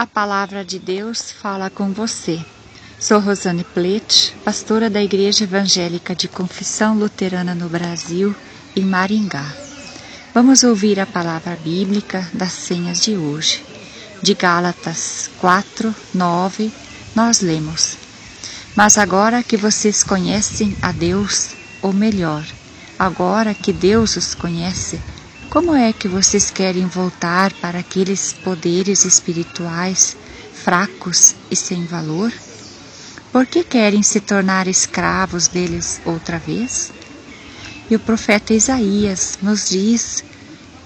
A palavra de Deus fala com você. Sou Rosane Plete, pastora da Igreja Evangélica de Confissão Luterana no Brasil, em Maringá. Vamos ouvir a palavra bíblica das senhas de hoje. De Gálatas 4, 9, nós lemos: Mas agora que vocês conhecem a Deus, ou melhor, agora que Deus os conhece, como é que vocês querem voltar para aqueles poderes espirituais fracos e sem valor? Por que querem se tornar escravos deles outra vez? E o profeta Isaías nos diz: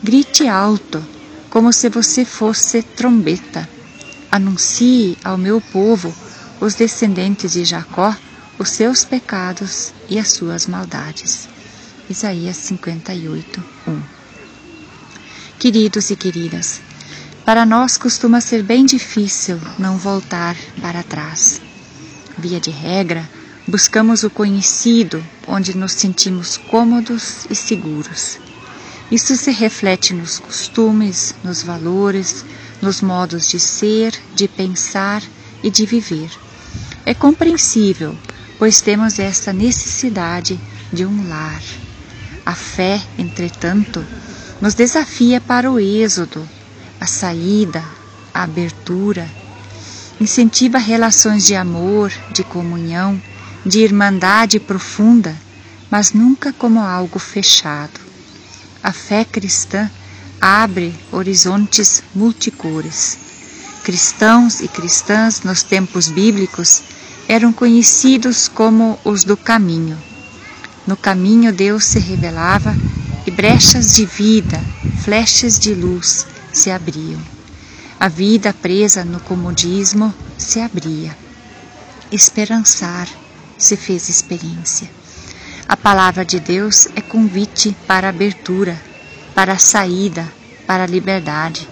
grite alto, como se você fosse trombeta. Anuncie ao meu povo, os descendentes de Jacó, os seus pecados e as suas maldades. Isaías 58, 1 Queridos e queridas, para nós costuma ser bem difícil não voltar para trás. Via de regra, buscamos o conhecido, onde nos sentimos cômodos e seguros. Isso se reflete nos costumes, nos valores, nos modos de ser, de pensar e de viver. É compreensível, pois temos esta necessidade de um lar. A fé, entretanto, nos desafia para o êxodo, a saída, a abertura, incentiva relações de amor, de comunhão, de irmandade profunda, mas nunca como algo fechado. A fé cristã abre horizontes multicores. Cristãos e cristãs nos tempos bíblicos eram conhecidos como os do caminho. No caminho Deus se revelava brechas de vida, flechas de luz se abriam. A vida presa no comodismo se abria. Esperançar se fez experiência. A palavra de Deus é convite para abertura, para saída, para liberdade.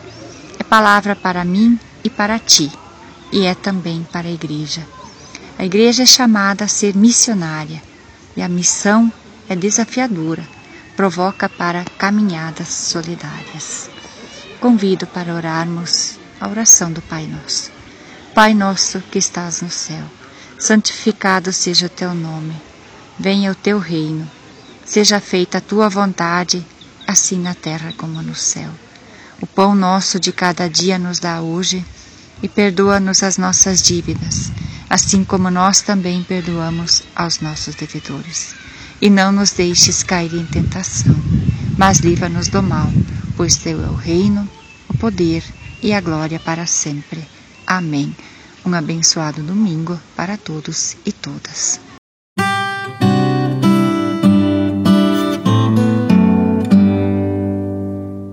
É palavra para mim e para ti, e é também para a igreja. A igreja é chamada a ser missionária, e a missão é desafiadora provoca para caminhadas solidárias. Convido para orarmos a oração do Pai Nosso. Pai nosso que estás no céu, santificado seja o teu nome. Venha o teu reino. Seja feita a tua vontade, assim na terra como no céu. O pão nosso de cada dia nos dá hoje e perdoa-nos as nossas dívidas, assim como nós também perdoamos aos nossos devedores e não nos deixes cair em tentação, mas livra-nos do mal, pois teu é o reino, o poder e a glória para sempre. Amém. Um abençoado domingo para todos e todas.